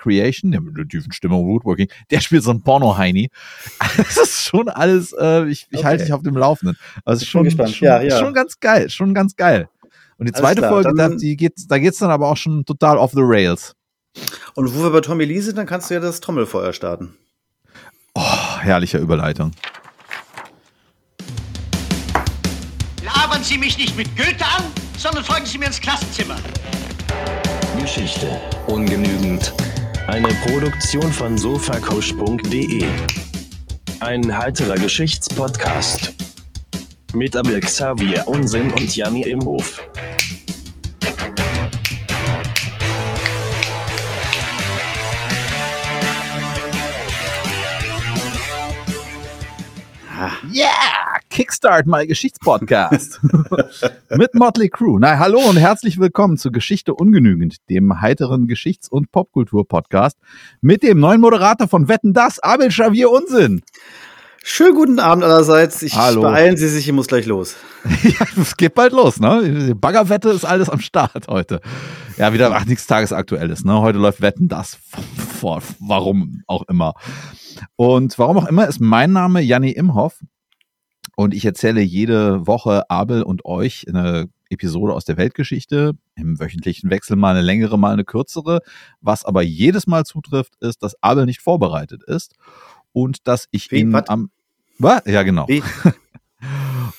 Creation, der mit der tiefen Stimme Woodworking, der spielt so ein Porno-Heini. Das ist schon alles, äh, ich, ich okay. halte dich auf dem Laufenden. Also schon, schon, ja, ja. schon ganz geil, schon ganz geil. Und die zweite Folge, da, die geht's, da geht's dann aber auch schon total off the rails. Und wo wir bei Tommy Lee sind, dann kannst du ja das Trommelfeuer starten. Oh, herrliche Überleitung. Labern Sie mich nicht mit Goethe an, sondern folgen Sie mir ins Klassenzimmer. Geschichte ungenügend. Eine Produktion von sofacoach.de. Ein heiterer Geschichtspodcast. Mit Abel Xavier Unsinn und Janni Imhof. Yeah! Kickstart my Geschichtspodcast. Mit Motley Crew. Na, hallo und herzlich willkommen zu Geschichte ungenügend, dem heiteren Geschichts- und Popkultur-Podcast mit dem neuen Moderator von Wetten das, Abel Xavier Unsinn. Schönen guten Abend allerseits. Ich Hallo. beeilen Sie sich, ich muss gleich los. ja, es geht bald los, ne? Die Baggerwette ist alles am Start heute. Ja, wieder ach, nichts Tagesaktuelles, ne? Heute läuft Wetten das vor, warum auch immer. Und warum auch immer ist mein Name Janni Imhoff und ich erzähle jede Woche Abel und euch eine Episode aus der Weltgeschichte, im wöchentlichen Wechsel mal eine längere, mal eine kürzere. Was aber jedes Mal zutrifft, ist, dass Abel nicht vorbereitet ist und dass ich Wie, ihn wat? am. Was? Ja, genau. Wie?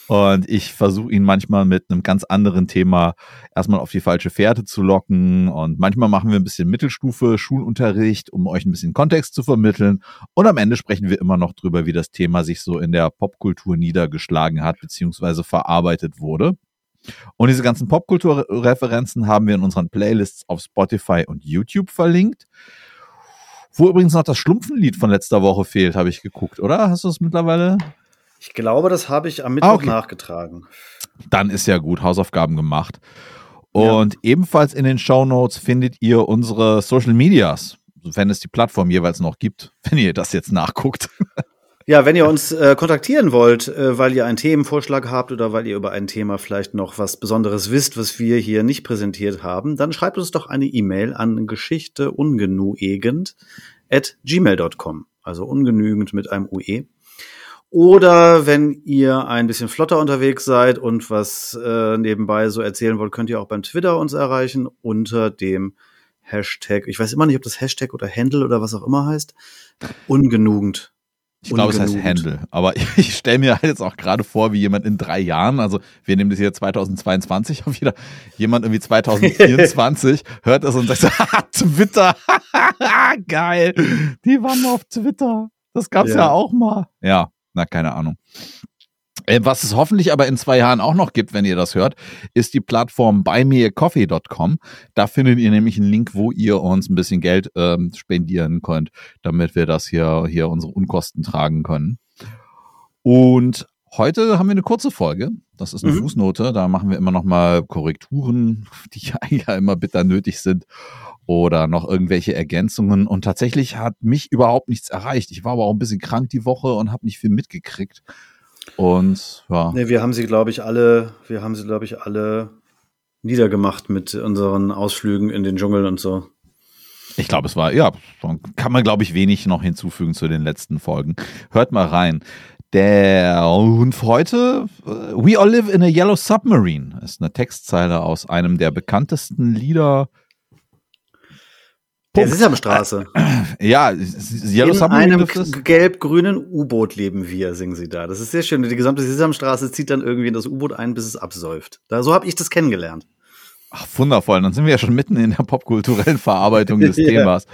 Und ich versuche ihn manchmal mit einem ganz anderen Thema erstmal auf die falsche Fährte zu locken. Und manchmal machen wir ein bisschen Mittelstufe, Schulunterricht, um euch ein bisschen Kontext zu vermitteln. Und am Ende sprechen wir immer noch drüber, wie das Thema sich so in der Popkultur niedergeschlagen hat, beziehungsweise verarbeitet wurde. Und diese ganzen Popkulturreferenzen haben wir in unseren Playlists auf Spotify und YouTube verlinkt. Wo übrigens noch das Schlumpfenlied von letzter Woche fehlt, habe ich geguckt, oder? Hast du es mittlerweile? Ich glaube, das habe ich am Mittwoch ah, okay. nachgetragen. Dann ist ja gut, Hausaufgaben gemacht. Und ja. ebenfalls in den Show Notes findet ihr unsere Social Medias, wenn es die Plattform jeweils noch gibt, wenn ihr das jetzt nachguckt. Ja, wenn ihr uns äh, kontaktieren wollt, äh, weil ihr einen Themenvorschlag habt oder weil ihr über ein Thema vielleicht noch was Besonderes wisst, was wir hier nicht präsentiert haben, dann schreibt uns doch eine E-Mail an geschichteungenügend at gmail.com. Also ungenügend mit einem UE. Oder wenn ihr ein bisschen flotter unterwegs seid und was äh, nebenbei so erzählen wollt, könnt ihr auch beim Twitter uns erreichen unter dem Hashtag, ich weiß immer nicht, ob das Hashtag oder Handle oder was auch immer heißt, ungenugend. Ich glaube, es heißt Handle. Aber ich stelle mir halt jetzt auch gerade vor, wie jemand in drei Jahren, also wir nehmen das hier 2022 auf wieder, jemand irgendwie 2024 hört das und sagt, Twitter, geil, die waren auf Twitter. Das gab's ja. ja auch mal. Ja, na, keine Ahnung. Äh, was es hoffentlich aber in zwei Jahren auch noch gibt, wenn ihr das hört, ist die Plattform buymeacoffee.com. Da findet ihr nämlich einen Link, wo ihr uns ein bisschen Geld ähm, spendieren könnt, damit wir das hier, hier unsere Unkosten tragen können. Und heute haben wir eine kurze Folge. Das ist eine mhm. Fußnote. Da machen wir immer noch mal Korrekturen, die ja immer bitter nötig sind oder noch irgendwelche Ergänzungen. Und tatsächlich hat mich überhaupt nichts erreicht. Ich war aber auch ein bisschen krank die Woche und habe nicht viel mitgekriegt. Und ja. Nee, wir haben sie, glaube ich, alle, wir haben sie, glaube ich, alle niedergemacht mit unseren Ausflügen in den Dschungel und so. Ich glaube, es war, ja, kann man, glaube ich, wenig noch hinzufügen zu den letzten Folgen. Hört mal rein. Der und heute äh, We All Live in a Yellow Submarine ist eine Textzeile aus einem der bekanntesten Lieder der Sesamstraße. Ja, Yellow In einem gelb-grünen U-Boot leben wir, singen sie da. Das ist sehr schön. Die gesamte Sesamstraße zieht dann irgendwie in das U-Boot ein, bis es absäuft. Da, so habe ich das kennengelernt. Ach, wundervoll. Dann sind wir ja schon mitten in der popkulturellen Verarbeitung des Themas.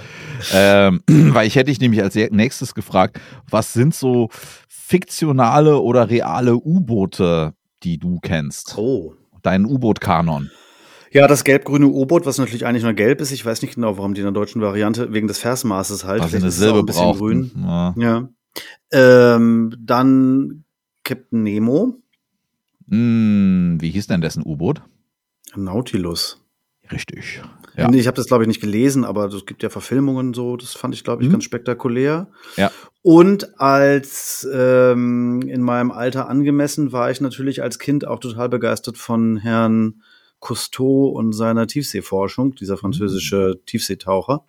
Ähm, weil ich hätte dich nämlich als nächstes gefragt, was sind so fiktionale oder reale U-Boote, die du kennst? Oh. Dein U-Boot-Kanon. Ja, das gelb-grüne U-Boot, was natürlich eigentlich nur gelb ist. Ich weiß nicht genau, warum die in der deutschen Variante, wegen des Versmaßes halt. Also eine Silbe ein bisschen brauchten. grün. Ja. ja. Ähm, dann Captain Nemo. Hm, wie hieß denn dessen U-Boot? Nautilus. Richtig. Ja. Ich habe das, glaube ich, nicht gelesen, aber es gibt ja Verfilmungen so. Das fand ich, glaube ich, mhm. ganz spektakulär. Ja. Und als ähm, in meinem Alter angemessen war ich natürlich als Kind auch total begeistert von Herrn Cousteau und seiner Tiefseeforschung, dieser französische Tiefseetaucher.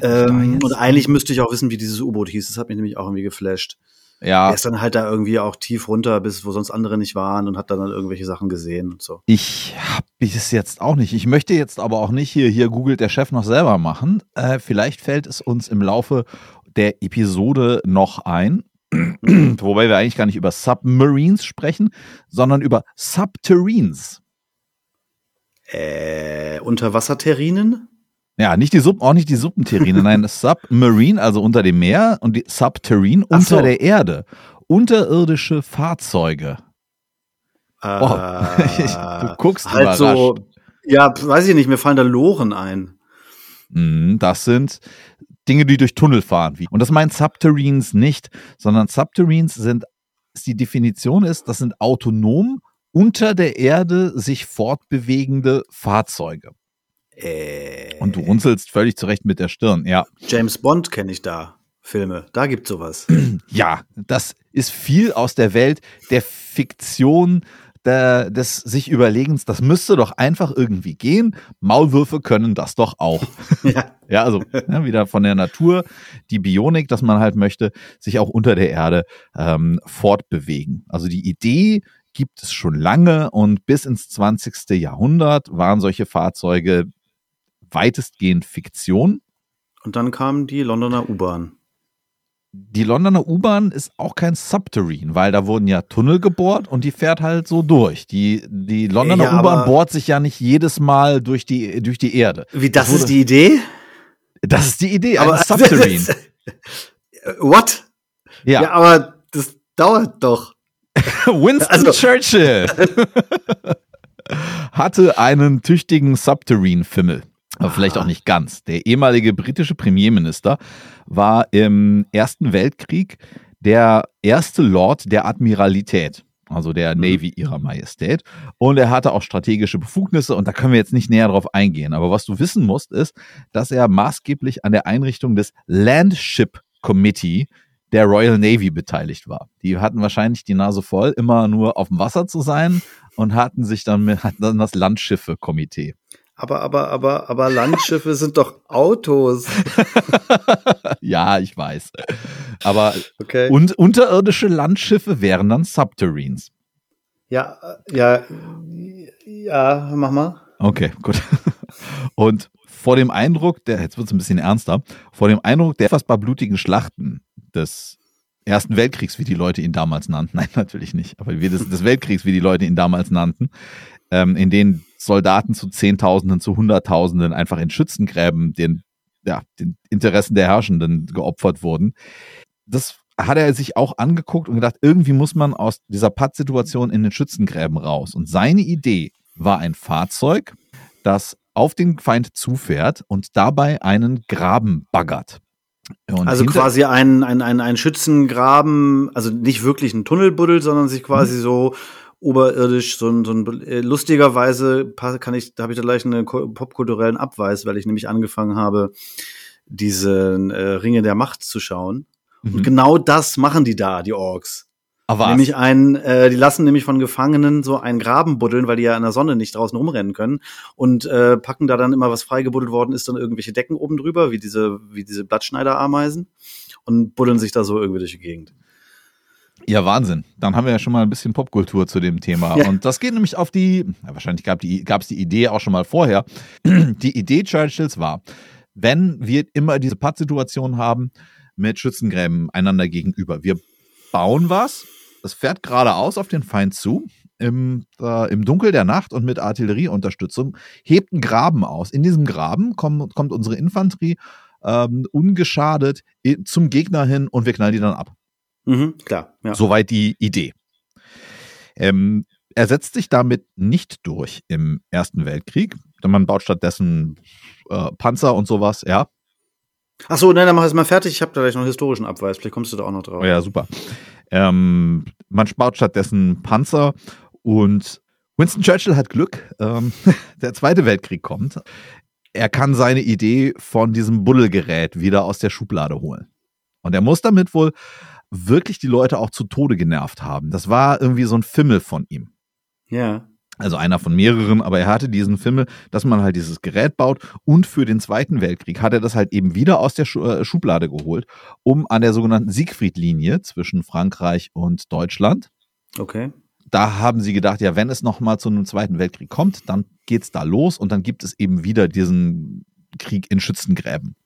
Ähm, und eigentlich müsste ich auch wissen, wie dieses U-Boot hieß. Das hat mich nämlich auch irgendwie geflasht. Ja. Er ist dann halt da irgendwie auch tief runter, bis wo sonst andere nicht waren und hat dann, dann irgendwelche Sachen gesehen und so. Ich habe es jetzt auch nicht. Ich möchte jetzt aber auch nicht hier, hier googelt der Chef noch selber machen. Äh, vielleicht fällt es uns im Laufe der Episode noch ein. Wobei wir eigentlich gar nicht über Submarines sprechen, sondern über Subterranes. Äh, Unterwasserterrinen? Ja, nicht die Sub, auch nicht die Subterrine, nein, Submarine, also unter dem Meer und die Subterrane Ach unter so. der Erde. Unterirdische Fahrzeuge. Oh, du guckst Äh, halt überrascht. so, ja, weiß ich nicht, mir fallen da Loren ein. Mm, Das sind Dinge, die durch Tunnel fahren. Wie. Und das meint Subterranes nicht, sondern Subterranes sind, die Definition ist, das sind autonom unter der Erde sich fortbewegende Fahrzeuge. Äh, Und du runzelst völlig zurecht mit der Stirn. Ja, James Bond kenne ich da. Filme, da gibt's sowas. ja, das ist viel aus der Welt der Fiktion, der, des sich Überlegens. Das müsste doch einfach irgendwie gehen. Maulwürfe können das doch auch. ja. Ja, also ja, wieder von der Natur, die Bionik, dass man halt möchte, sich auch unter der Erde ähm, fortbewegen. Also die Idee gibt es schon lange und bis ins 20. Jahrhundert waren solche Fahrzeuge weitestgehend Fiktion. Und dann kam die Londoner U-Bahn. Die Londoner U-Bahn ist auch kein Subterrane, weil da wurden ja Tunnel gebohrt und die fährt halt so durch. Die, die Londoner Ja, U-Bahn bohrt sich ja nicht jedes Mal durch die, durch die Erde. Wie, das wurde- ist die Idee? Das ist die Idee, ein Aber Subterrane. What? Ja. aber das dauert doch. Winston Also- Churchill hatte einen tüchtigen Subterrane-Fimmel. Aber vielleicht auch nicht ganz. Der ehemalige britische Premierminister war im Ersten Weltkrieg der erste Lord der Admiralität, also der Mhm. Navy ihrer Majestät. Und er hatte auch strategische Befugnisse und da können wir jetzt nicht näher drauf eingehen. Aber was du wissen musst, ist, dass er maßgeblich an der Einrichtung des Landship Committee der Royal Navy beteiligt war. Die hatten wahrscheinlich die Nase voll, immer nur auf dem Wasser zu sein und hatten sich dann, mit, hatten dann das Landschiffe-Komitee. Aber, aber, aber, aber Landschiffe sind doch Autos. ja, ich weiß. Aber Okay. und unterirdische Landschiffe wären dann Subterranes. ja, äh, ja, ja, mach mal. Okay, gut. Und vor dem Eindruck der, jetzt wird es ein bisschen ernster, vor dem Eindruck der fast blutigen Schlachten des Ersten Weltkriegs, wie die Leute ihn damals nannten, nein, natürlich nicht, aber des, des Weltkriegs, wie die Leute ihn damals nannten, ähm, in denen Soldaten zu Zehntausenden, zu Hunderttausenden einfach in Schützengräben den, ja, den Interessen der Herrschenden geopfert wurden. Das hat er sich auch angeguckt und gedacht, irgendwie muss man aus dieser Pattsituation in den Schützengräben raus. Und seine Idee war ein Fahrzeug, das auf den Feind zufährt und dabei einen Graben baggert. Und Also quasi ein, ein, ein, ein Schützengraben, also nicht wirklich ein Tunnel buddelt, sondern sich Mhm. quasi so oberirdisch, so ein, so ein äh, lustigerweise kann ich, da habe ich da gleich einen popkulturellen Abweis, weil ich nämlich angefangen habe, diese äh, Ringe der Macht zu schauen. Mhm. Und genau das machen die da, die Orks. Aber was? Nämlich ein, äh, die lassen nämlich von Gefangenen so einen Graben buddeln, weil die ja in der Sonne nicht draußen rumrennen können und äh, packen da dann immer, was freigebuddelt worden ist, dann irgendwelche Decken oben drüber, wie diese, wie diese Blattschneiderameisen und buddeln sich da so irgendwie durch die Gegend. Ja, Wahnsinn. Dann haben wir ja schon mal ein bisschen Popkultur zu dem Thema. Ja. Und das geht nämlich auf die, ja, wahrscheinlich gab es die, die Idee auch schon mal vorher. Die Idee Churchills war, wenn wir immer diese Pattsituation haben mit Schützengräben einander gegenüber, wir bauen was, es fährt geradeaus auf den Feind zu, im, äh, im Dunkel der Nacht und mit Artillerieunterstützung, hebt einen Graben aus. In diesem Graben kommt, kommt unsere Infanterie ähm, ungeschadet zum Gegner hin und wir knallen die dann ab. Mhm, klar, ja. Soweit die Idee. Ähm, er setzt sich damit nicht durch im Ersten Weltkrieg. Denn man baut stattdessen äh, Panzer und sowas, ja. Ach so, nein, dann mach es mal fertig. Ich habe da gleich noch einen historischen Abweis. Vielleicht kommst du da auch noch drauf. Oh ja, super. Ähm, man baut stattdessen Panzer und Winston Churchill hat Glück. Ähm, der Zweite Weltkrieg kommt. Er kann seine Idee von diesem Buddelgerät wieder aus der Schublade holen. Und er muss damit wohl wirklich die Leute auch zu Tode genervt haben. Das war irgendwie so ein Fimmel von ihm. Ja. Also einer von mehreren, aber er hatte diesen Fimmel, dass man halt dieses Gerät baut und für den Zweiten Weltkrieg hat er das halt eben wieder aus der äh, Schublade geholt, um an der sogenannten Siegfried-Linie zwischen Frankreich und Deutschland. Okay. Da haben sie gedacht, ja, wenn es nochmal zu einem Zweiten Weltkrieg kommt, dann geht's da los und dann gibt es eben wieder diesen Krieg in Schützengräben.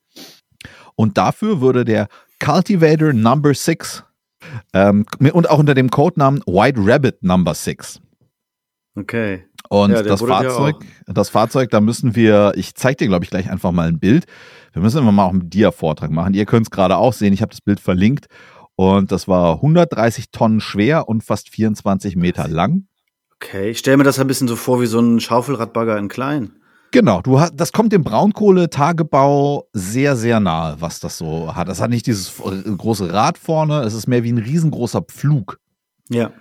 Und dafür würde der Cultivator Number 6 ähm, und auch unter dem Codenamen White Rabbit Number 6 Okay. und Ja, das ja Fahrzeug, das Fahrzeug, da müssen wir, ich zeige dir, glaube ich, gleich einfach mal ein Bild. Wir müssen immer mal auch einen Dia-Vortrag machen. Ihr könnt es gerade auch sehen, ich habe das Bild verlinkt. Und das war 130 Tonnen schwer und fast 24 Meter lang. Okay. Ich stelle mir das ein bisschen so vor wie so ein Schaufelradbagger in klein. Genau, du hast, das kommt dem Braunkohletagebau sehr, sehr nahe, was das so hat. Das hat nicht dieses äh, große Rad vorne, es ist mehr wie ein riesengroßer Pflug. Ja.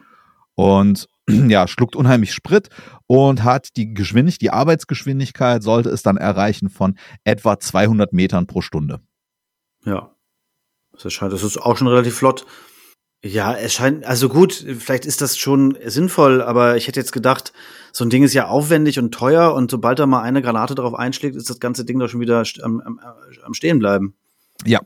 und ja, schluckt unheimlich Sprit und hat die Geschwindigkeit, die Arbeitsgeschwindigkeit sollte es dann erreichen von etwa 200 Metern pro Stunde. Ja. Das ist auch schon relativ flott. Ja, es scheint, also gut, vielleicht ist das schon sinnvoll, aber ich hätte jetzt gedacht, so ein Ding ist ja aufwendig und teuer und sobald da mal eine Granate drauf einschlägt, ist das ganze Ding doch schon wieder am, am, am Stehen bleiben. Ja.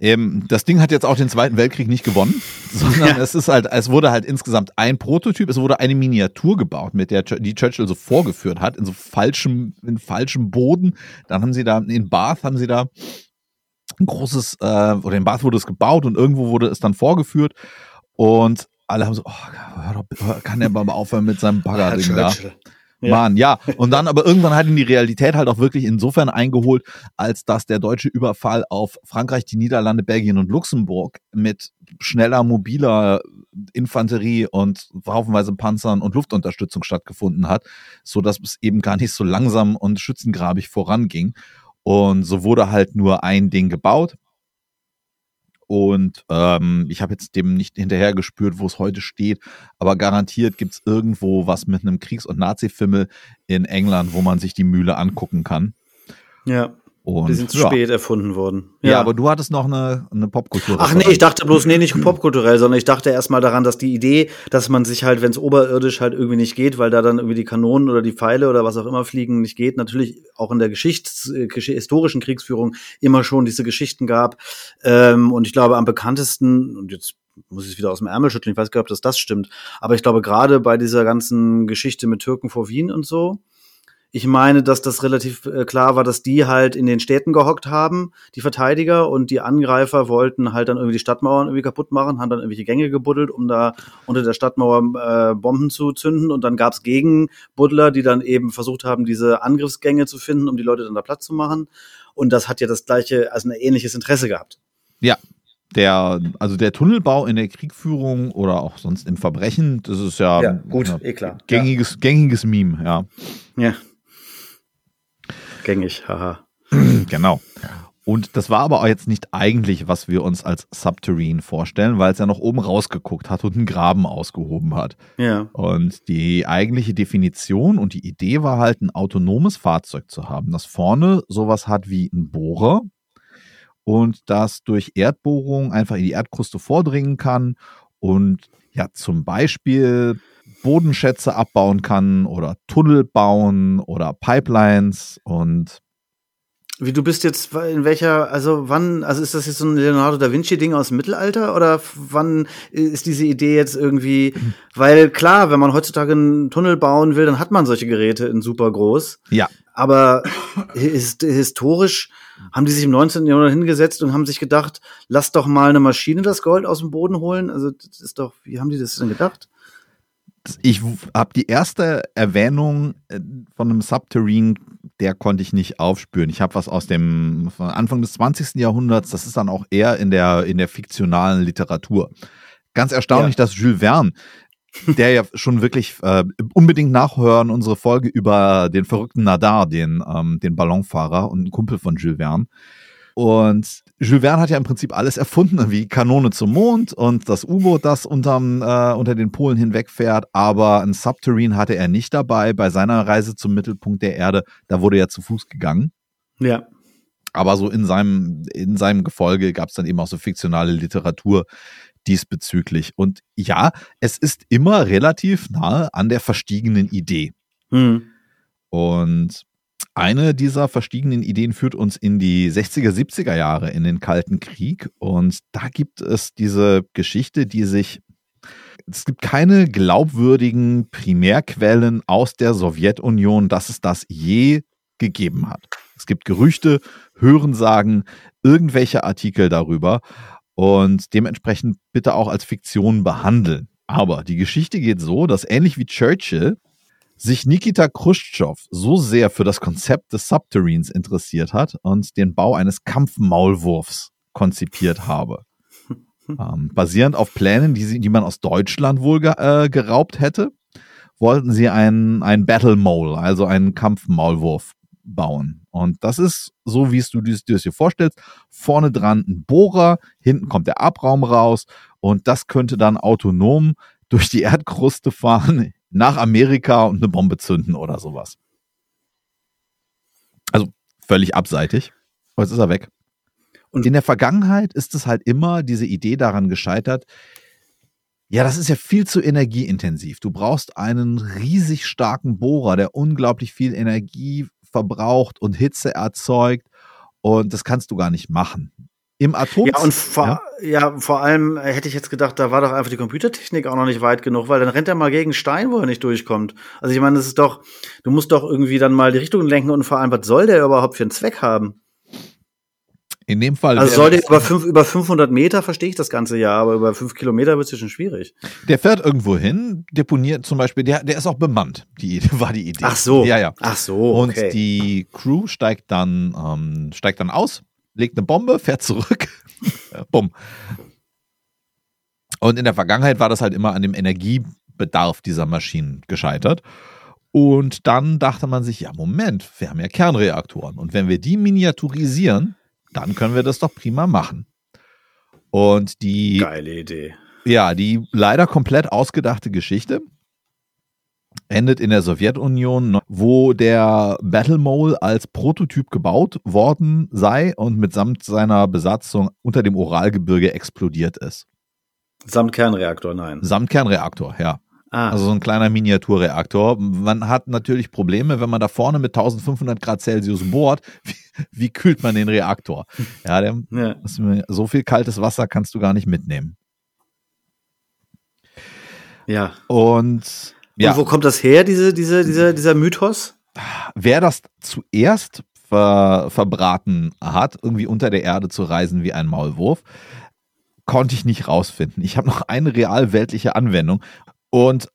Ähm, das Ding hat jetzt auch den Zweiten Weltkrieg nicht gewonnen, sondern Ja. es ist halt, es wurde halt insgesamt ein Prototyp, es wurde eine Miniatur gebaut, mit der die Churchill so vorgeführt hat, in so falschem, in falschem Boden. Dann haben sie da, in Bath haben sie da ein großes, äh, oder in Bath wurde es gebaut und irgendwo wurde es dann vorgeführt und alle haben so, oh, hör doch, kann der mal aufhören mit seinem Bagger-Ding da. Ja. Mann, ja. Und dann aber irgendwann hat ihn die Realität halt auch wirklich insofern eingeholt, als dass der deutsche Überfall auf Frankreich, die Niederlande, Belgien und Luxemburg mit schneller, mobiler Infanterie und haufenweise Panzern und Luftunterstützung stattgefunden hat, so dass es eben gar nicht so langsam und schützengrabig voranging. Und so wurde halt nur ein Ding gebaut. Und ähm, ich habe jetzt dem nicht hinterher gespürt, wo es heute steht, aber garantiert gibt's irgendwo was mit einem Kriegs- und Nazi-Fimmel in England, wo man sich die Mühle angucken kann. Ja. Und, Die sind zu ja. spät erfunden worden. Ja. aber du hattest noch eine, eine Popkultur. Ach nee, ich dachte bloß, nee, nicht popkulturell, sondern ich dachte erstmal daran, dass die Idee, dass man sich halt, wenn es oberirdisch halt irgendwie nicht geht, weil da dann irgendwie die Kanonen oder die Pfeile oder was auch immer fliegen, nicht geht, natürlich auch in der Geschichts äh, historischen Kriegsführung immer schon diese Geschichten gab. Ähm, und ich glaube, am bekanntesten, und jetzt muss ich es wieder aus dem Ärmel schütteln, ich weiß gar nicht, ob das das stimmt, aber ich glaube, gerade bei dieser ganzen Geschichte mit Türken vor Wien und so, ich meine, dass das relativ äh, klar war, dass die halt in den Städten gehockt haben, die Verteidiger, und die Angreifer wollten halt dann irgendwie die Stadtmauern irgendwie kaputt machen, haben dann irgendwelche Gänge gebuddelt, um da unter der Stadtmauer äh, Bomben zu zünden. Und dann gab's Gegenbuddler, die dann eben versucht haben, diese Angriffsgänge zu finden, um die Leute dann da Platz zu machen. Und das hat ja das gleiche, also ein ähnliches Interesse gehabt. Ja. Der, also der Tunnelbau in der Kriegführung oder auch sonst im Verbrechen, das ist ja, ja eh klar. gängiges, gängiges Meme, ja. Ja. Gängig, haha. Genau. Und das war aber auch jetzt nicht eigentlich, was wir uns als Subterrane vorstellen, weil es ja noch oben rausgeguckt hat und einen Graben ausgehoben hat. Ja. Und die eigentliche Definition und die Idee war halt, ein autonomes Fahrzeug zu haben, das vorne sowas hat wie ein Bohrer und das durch Erdbohrung einfach in die Erdkruste vordringen kann und ja zum Beispiel Bodenschätze abbauen kann oder Tunnel bauen oder Pipelines und Wie du bist jetzt in welcher, also wann, also ist das jetzt so ein Leonardo da Vinci Ding aus dem Mittelalter oder wann ist diese Idee jetzt irgendwie, weil klar, wenn man heutzutage einen Tunnel bauen will, dann hat man solche Geräte in super groß, ja, aber his historisch haben die sich im 19. Jahrhundert hingesetzt und haben sich gedacht, lass doch mal eine Maschine das Gold aus dem Boden holen, also das ist doch, wie haben die das denn gedacht? ich habe die erste Erwähnung äh, von einem Subterrane, der konnte ich nicht aufspüren. Ich habe was aus dem Anfang des 20. Jahrhunderts, das ist dann auch eher in der, in der fiktionalen Literatur. Ganz erstaunlich, dass Jules Verne, der ja schon wirklich äh, unbedingt nachhören, unsere Folge über den verrückten Nadar, den, ähm, den Ballonfahrer und ein Kumpel von Jules Verne. Und Jules Verne hat ja im Prinzip alles erfunden, wie Kanone zum Mond und das U-Boot, das unterm, äh, unter den Polen hinwegfährt. Aber ein Subterrane hatte er nicht dabei. Bei seiner Reise zum Mittelpunkt der Erde, da wurde er zu Fuß gegangen. Ja. Aber so in seinem, in seinem Gefolge gab es dann eben auch so fiktionale Literatur, diesbezüglich. Und ja, es ist immer relativ nahe an der verstiegenen Idee. Hm. Und eine dieser verstiegenen Ideen führt uns in die 60er, 70er Jahre, in den Kalten Krieg. Und da gibt es diese Geschichte, die sich es gibt keine glaubwürdigen Primärquellen aus der Sowjetunion, dass es das je gegeben hat. Es gibt Gerüchte, Hörensagen, irgendwelche Artikel darüber und dementsprechend bitte auch als Fiktion behandeln. Aber die Geschichte geht so, dass ähnlich wie Churchill sich Nikita Khrushchev so sehr für das Konzept des Subterranes interessiert hat und den Bau eines Kampfmaulwurfs konzipiert habe. Ähm, basierend auf Plänen, die, sie, die man aus Deutschland wohl ge äh, geraubt hätte, wollten sie einen, einen Battle Mole, also einen Kampfmaulwurf bauen. Und das ist so, wie es du dir das dir vorstellst. Vorne dran ein Bohrer, hinten kommt der Abraum raus und das könnte dann autonom durch die Erdkruste fahren, nach Amerika und eine Bombe zünden oder sowas. Also völlig abseitig. Jetzt ist er weg. Und in der Vergangenheit ist es halt immer diese Idee daran gescheitert, ja, das ist ja viel zu energieintensiv. Du brauchst einen riesig starken Bohrer, der unglaublich viel Energie verbraucht und Hitze erzeugt. Und das kannst du gar nicht machen. Im Atom. Ja, und vor, ja? ja? vor allem hätte ich jetzt gedacht, da war doch einfach die Computertechnik auch noch nicht weit genug, weil dann rennt er mal gegen Stein, wo er nicht durchkommt. Also ich meine, das ist doch, du musst doch irgendwie dann mal die Richtung lenken und vor allem, was soll der überhaupt für einen Zweck haben? In dem Fall. Also soll der über, fünf, über 500 Meter, verstehe ich das ganze Jahr, aber über fünf Kilometer wird es schon schwierig. Der fährt irgendwo hin, deponiert zum Beispiel, der, der ist auch bemannt, die war die Idee. Ach so. Ja, ja. Ach so. Okay. Und die Crew steigt dann, ähm, steigt dann aus, legt eine Bombe, fährt zurück. Bumm. Und in der Vergangenheit war das halt immer an dem Energiebedarf dieser Maschinen gescheitert. Und dann dachte man sich, ja, Moment, wir haben ja Kernreaktoren. Und wenn wir die miniaturisieren, dann können wir das doch prima machen. Und die. Geile Idee. Ja, die leider komplett ausgedachte Geschichte endet in der Sowjetunion, wo der Battle Mole als Prototyp gebaut worden sei und mitsamt seiner Besatzung unter dem Uralgebirge explodiert ist. Samt Kernreaktor, nein. Samt Kernreaktor, ja. Ah. Also so ein kleiner Miniaturreaktor. Man hat natürlich Probleme, wenn man da vorne mit 1500 Grad Celsius bohrt. Wie, wie kühlt man den Reaktor? Ja, der, ja. so viel kaltes Wasser kannst du gar nicht mitnehmen. Ja. Und, ja. Und wo kommt das her, diese, diese, dieser, dieser Mythos? Wer das zuerst ver, verbraten hat, irgendwie unter der Erde zu reisen wie ein Maulwurf, konnte ich nicht rausfinden. Ich habe noch eine real weltliche Anwendung und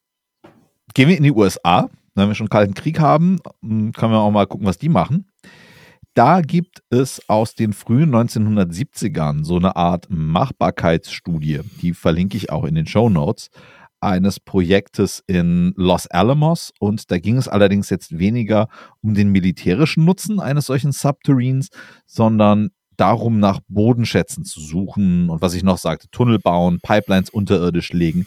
gehen wir in die USA, wenn wir schon Kalten Krieg haben, hm, können wir auch mal gucken, was die machen. Da gibt es aus den frühen 1970ern so eine Art Machbarkeitsstudie, die verlinke ich auch in den Show Notes, eines Projektes in Los Alamos. Und da ging es allerdings jetzt weniger um den militärischen Nutzen eines solchen Subterranes, sondern darum, nach Bodenschätzen zu suchen und was ich noch sagte, Tunnel bauen, Pipelines unterirdisch legen.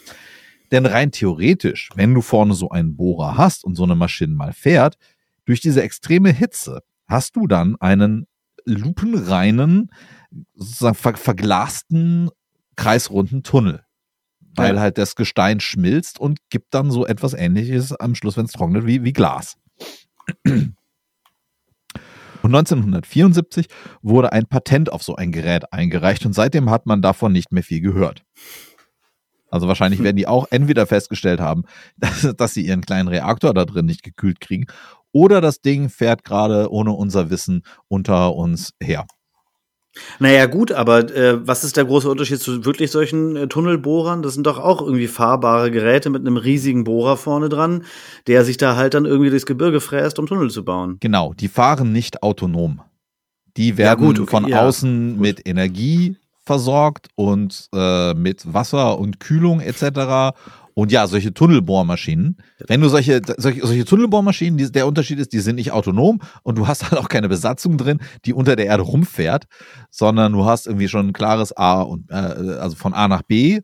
Denn rein theoretisch, wenn du vorne so einen Bohrer hast und so eine Maschine mal fährt, durch diese extreme Hitze hast du dann einen lupenreinen, sozusagen ver verglasten, kreisrunden Tunnel. Weil ja. halt das Gestein schmilzt und gibt dann so etwas ähnliches am Schluss, wenn es trocknet, wie, wie Glas. Und 1974 wurde ein Patent auf so ein Gerät eingereicht und seitdem hat man davon nicht mehr viel gehört. Also wahrscheinlich werden die auch entweder festgestellt haben, dass, dass sie ihren kleinen Reaktor da drin nicht gekühlt kriegen, oder das Ding fährt gerade ohne unser Wissen unter uns her. Naja, gut, aber äh, was ist der große Unterschied zu wirklich solchen äh, Tunnelbohrern? Das sind doch auch irgendwie fahrbare Geräte mit einem riesigen Bohrer vorne dran, der sich da halt dann irgendwie durchs Gebirge fräst, um Tunnel zu bauen. Genau, die fahren nicht autonom. Die werden ja, gut, okay, von ja, außen gut. mit Energie versorgt und äh, mit Wasser und Kühlung etc. Und ja, solche Tunnelbohrmaschinen, wenn du solche, solche, solche Tunnelbohrmaschinen, die, der Unterschied ist, die sind nicht autonom und du hast halt auch keine Besatzung drin, die unter der Erde rumfährt, sondern du hast irgendwie schon ein klares A und äh, also von A nach B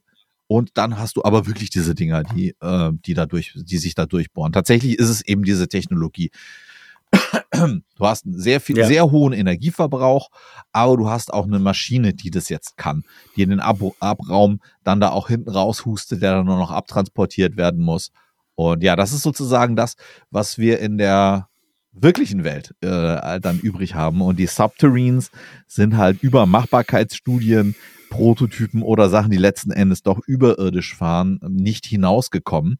und dann hast du aber wirklich diese Dinger, die, äh, die dadurch, die sich da durchbohren. Tatsächlich ist es eben diese Technologie. Du hast einen sehr viel, Ja. sehr hohen Energieverbrauch, aber du hast auch eine Maschine, die das jetzt kann, die in den Ab Abraum dann da auch hinten raushustet, der dann nur noch abtransportiert werden muss. Und ja, das ist sozusagen das, was wir in der wirklichen Welt äh, dann übrig haben. Und die Subterranes sind halt über Machbarkeitsstudien, Prototypen oder Sachen, die letzten Endes doch überirdisch fahren, nicht hinausgekommen.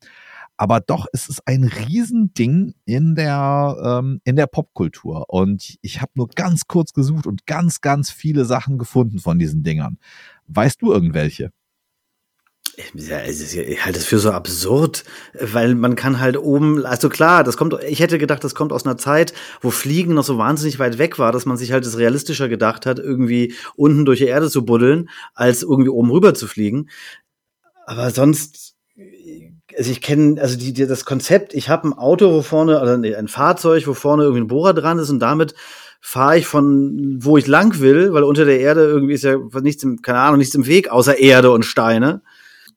Aber doch ist es ein Riesending in der, ähm, in der Popkultur. Und ich habe nur ganz kurz gesucht und ganz, ganz viele Sachen gefunden von diesen Dingern. Weißt du irgendwelche? Ist ja, ich halte es für so absurd, weil man kann halt oben, also klar, das kommt, ich hätte gedacht, das kommt aus einer Zeit, wo Fliegen noch so wahnsinnig weit weg war, dass man sich halt das realistischer gedacht hat, irgendwie unten durch die Erde zu buddeln, als irgendwie oben rüber zu fliegen. Aber sonst, also ich kenne, also die, die, das Konzept, ich habe ein Auto, wo vorne, oder nee, ein Fahrzeug, wo vorne irgendwie ein Bohrer dran ist und damit fahre ich von wo ich lang will, weil unter der Erde irgendwie ist ja nichts im, keine Ahnung, nichts im Weg, außer Erde und Steine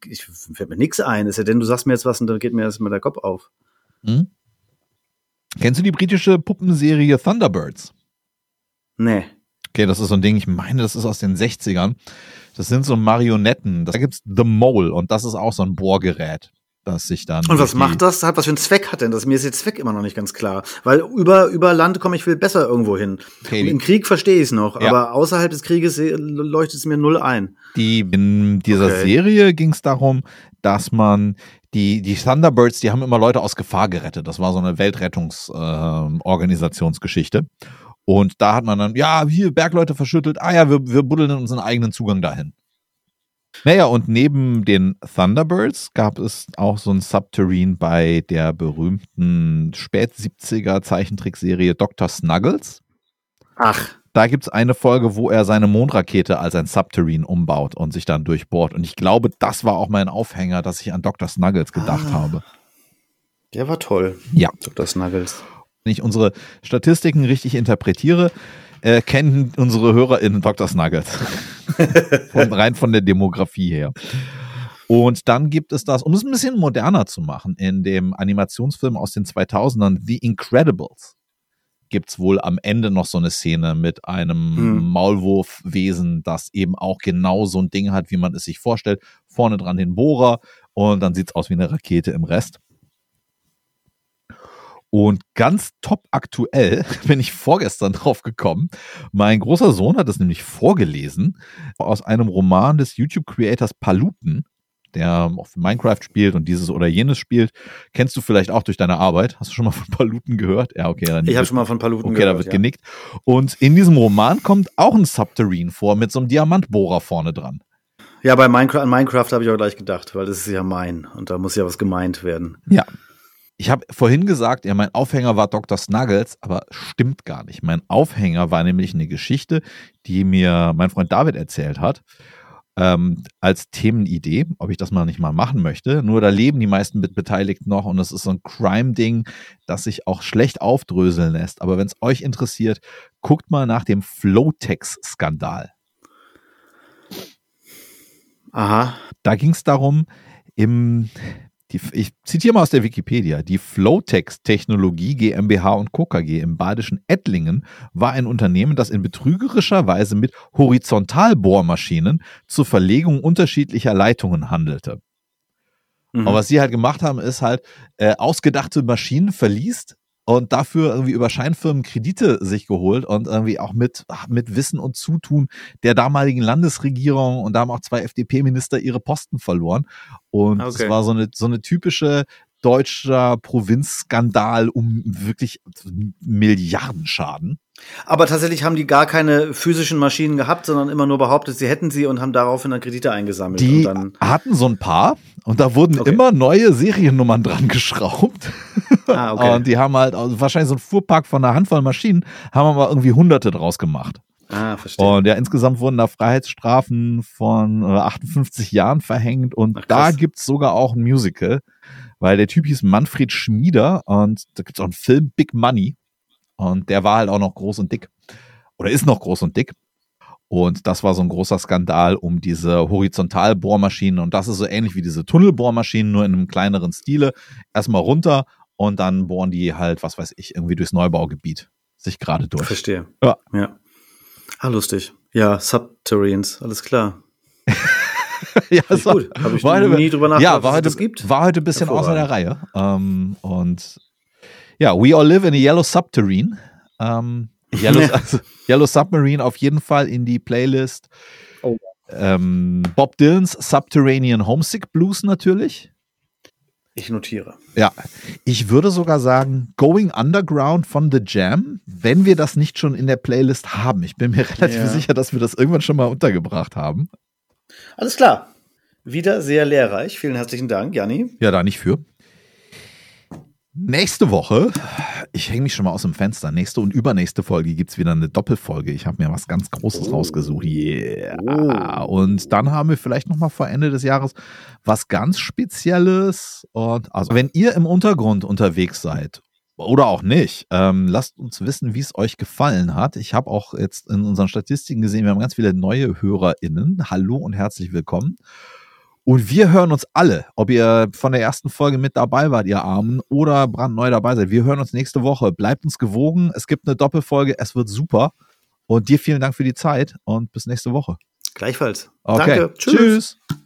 ich fällt mir nichts ein, ist ja denn du sagst mir jetzt was und dann geht mir erstmal der Kopf auf. Hm? Kennst du die britische Puppenserie Thunderbirds? Nee. Okay, das ist so ein Ding, ich meine, das ist aus den 60ern. Das sind so Marionetten. Da gibt's The Mole und das ist auch so ein Bohrgerät, das sich dann. Und was macht das? Hat was für einen Zweck hat denn das? Mir ist der Zweck immer noch nicht ganz klar. Weil über, über Land komme ich viel besser irgendwo hin. Okay, Im Krieg verstehe ich es noch, Ja. aber außerhalb des Krieges äh, leuchtet es mir null ein. Die, in dieser Okay. Serie ging es darum, dass man die, die Thunderbirds, die haben immer Leute aus Gefahr gerettet. Das war so eine Weltrettungsorganisationsgeschichte. und da hat man dann, ja, hier Bergleute verschüttelt, ah ja, wir, wir buddeln unseren eigenen Zugang dahin. Naja, und neben den Thunderbirds gab es auch so ein Subterrane bei der berühmten Spät-70er Zeichentrickserie Dr. Snuggles. Ach, Da gibt es eine Folge, wo er seine Mondrakete als ein Subterrane umbaut und sich dann durchbohrt. Und ich glaube, das war auch mein Aufhänger, dass ich an Dr. Snuggles gedacht Ah. habe. der war toll. Ja. Dr. Snuggles. Wenn ich unsere Statistiken richtig interpretiere, äh, kennen unsere HörerInnen Dr. Snuggles. Von, rein von der Demografie her. Und dann gibt es das, um es ein bisschen moderner zu machen, in dem Animationsfilm aus den 2000ern, The Incredibles, gibt es wohl am Ende noch so eine Szene mit einem Hm. Maulwurfwesen, das eben auch genau so ein Ding hat, wie man es sich vorstellt. Vorne dran den Bohrer und dann sieht es aus wie eine Rakete im Rest. Und ganz top aktuell bin ich vorgestern drauf gekommen. Mein großer Sohn hat es nämlich vorgelesen aus einem Roman des YouTube-Creators Paluten, der auf Minecraft spielt und dieses oder jenes spielt. Kennst du vielleicht auch durch deine Arbeit? Hast du schon mal von Paluten gehört? Ja, okay. Dann Ich habe schon mal von Paluten Okay, gehört. da wird ja. genickt. Und in diesem Roman kommt auch ein Subterrane vor mit so einem Diamantbohrer vorne dran. Ja, bei Minecraft, an Minecraft habe ich auch gleich gedacht, weil das ist ja mein und da muss ja was gemeint werden. Ja. Ich habe vorhin gesagt, ja, mein Aufhänger war Dr. Snuggles, aber stimmt gar nicht. Mein Aufhänger war nämlich eine Geschichte, die mir mein Freund David erzählt hat, ähm, als Themenidee, ob ich das mal nicht mal machen möchte. Nur da leben die meisten mit Beteiligten noch und das ist so ein Crime-Ding, das sich auch schlecht aufdröseln lässt. Aber wenn es euch interessiert, guckt mal nach dem Flowtex-Skandal. Aha. Da ging es darum, im, die, ich zitiere mal aus der Wikipedia, die Flowtex-Technologie GmbH und Co. KG im badischen Ettlingen war ein Unternehmen, das in betrügerischer Weise mit Horizontalbohrmaschinen zur Verlegung unterschiedlicher Leitungen handelte. Mhm. Aber was sie halt gemacht haben, ist halt äh, ausgedachte Maschinen verliest und dafür irgendwie über Scheinfirmen Kredite sich geholt und irgendwie auch mit, mit Wissen und Zutun der damaligen Landesregierung und da haben auch zwei FDP-Minister ihre Posten verloren. Und es Okay. war so eine, so eine typische deutscher Provinzskandal um wirklich Milliardenschaden. Aber tatsächlich haben die gar keine physischen Maschinen gehabt, sondern immer nur behauptet, sie hätten sie und haben daraufhin dann Kredite eingesammelt. Die und dann, hatten so ein paar und da wurden Okay. immer neue Seriennummern dran geschraubt. ah, okay. Und die haben halt also wahrscheinlich so ein Fuhrpark von einer Handvoll Maschinen, haben aber irgendwie hunderte draus gemacht. ah, verstehe. Und ja, insgesamt wurden da Freiheitsstrafen von äh, 58 Jahren verhängt und Ach, da gibt's sogar auch ein Musical, weil der Typ hieß Manfred Schmieder und da gibt's auch einen Film Big Money und der war halt auch noch groß und dick oder ist noch groß und dick. Und das war so ein großer Skandal um diese Horizontalbohrmaschinen. Und das ist so ähnlich wie diese Tunnelbohrmaschinen, nur in einem kleineren Stile. Erstmal runter Und dann bohren die halt, was weiß ich, irgendwie durchs Neubaugebiet sich gerade durch. Verstehe. Ja. Ja. Ah, lustig. Ja, Subterranes, alles klar. ja, Ist gut. Habe ich war heute- nie drüber nachgedacht, ja, war dass es heute, das gibt. war heute ein bisschen außer der. Reihe. Ähm, und ja, We All Live in a Yellow Submarine. Ähm, Yellow, also, Yellow Submarine auf jeden Fall in die Playlist. Oh. Ähm, Bob Dylans Subterranean Homesick Blues natürlich. Ich notiere. Ja, ich würde sogar sagen, Going Underground von The Jam, wenn wir das nicht schon in der Playlist haben. Ich bin mir relativ Ja. sicher, dass wir das irgendwann schon mal untergebracht haben. Alles klar. Wieder sehr lehrreich. Vielen herzlichen Dank, Janni. Ja, da nicht für. Nächste Woche, ich hänge mich schon mal aus dem Fenster. Nächste und übernächste Folge gibt es wieder eine Doppelfolge. Ich habe mir was ganz Großes rausgesucht. Yeah. Und dann haben wir vielleicht noch mal vor Ende des Jahres was ganz Spezielles. Und also, wenn ihr im Untergrund unterwegs seid oder auch nicht, ähm, lasst uns wissen, wie es euch gefallen hat. Ich habe auch jetzt in unseren Statistiken gesehen, wir haben ganz viele neue HörerInnen. Hallo und herzlich willkommen. Und wir hören uns alle, ob ihr von der ersten Folge mit dabei wart, ihr Armen, oder brandneu dabei seid. Wir hören uns nächste Woche. Bleibt uns gewogen. Es gibt eine Doppelfolge. Es wird super. Und dir vielen Dank für die Zeit und bis nächste Woche. Gleichfalls. Okay. Danke. Tschüss. Tschüss.